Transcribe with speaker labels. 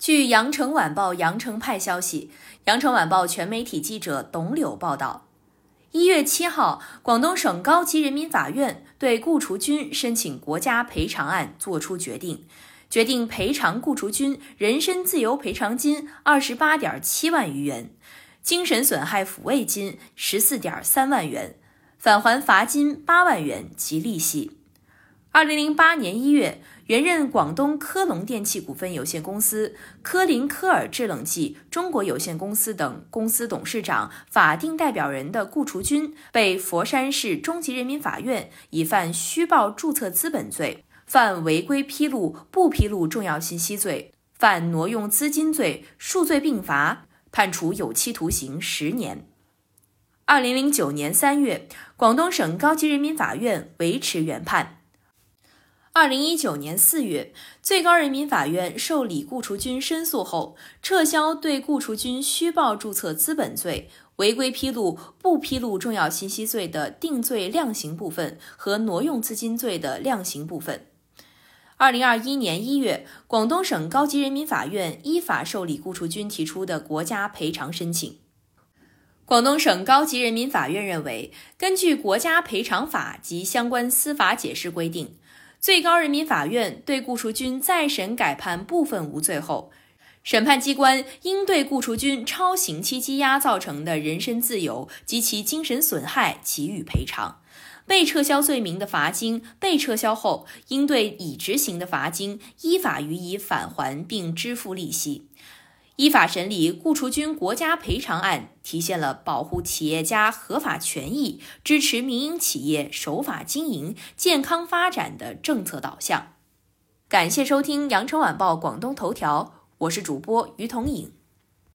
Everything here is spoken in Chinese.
Speaker 1: 据羊城晚报羊城派消息，羊城晚报全媒体记者董柳报道，一月七号，广东省高级人民法院对顾雏军申请国家赔偿案作出决定，决定赔偿顾雏军人身自由赔偿金二十八点七万余元，精神损害抚慰金十四点三万元，返还罚金八万元及利息。二零零八年一月，原任广东科隆电器股份有限公司、科林科尔制冷剂中国有限公司等公司董事长、法定代表人的顾雏军，被佛山市中级人民法院以犯虚报注册资本罪、犯违规披露不披露重要信息罪、犯挪用资金罪数罪并罚，判处有期徒刑十年。二零零九年三月，广东省高级人民法院维持原判。二零一九年四月，最高人民法院受理顾雏军申诉后，撤销对顾雏军虚报注册资本罪、违规披露不披露重要信息罪的定罪量刑部分和挪用资金罪的量刑部分。二零二一年一月，广东省高级人民法院依法受理顾雏军提出的国家赔偿申请。广东省高级人民法院认为，根据国家赔偿法及相关司法解释规定。最高人民法院对顾雏军再审改判部分无罪后，审判机关应对顾雏军超刑期羁押造成的人身自由及其精神损害给予赔偿。被撤销罪名的罚金被撤销后，应对已执行的罚金依法予以返还并支付利息。依法审理顾雏军国家赔偿案，体现了保护企业家合法权益、支持民营企业守法经营、健康发展的政策导向。感谢收听羊城晚报广东头条，我是主播于彤颖。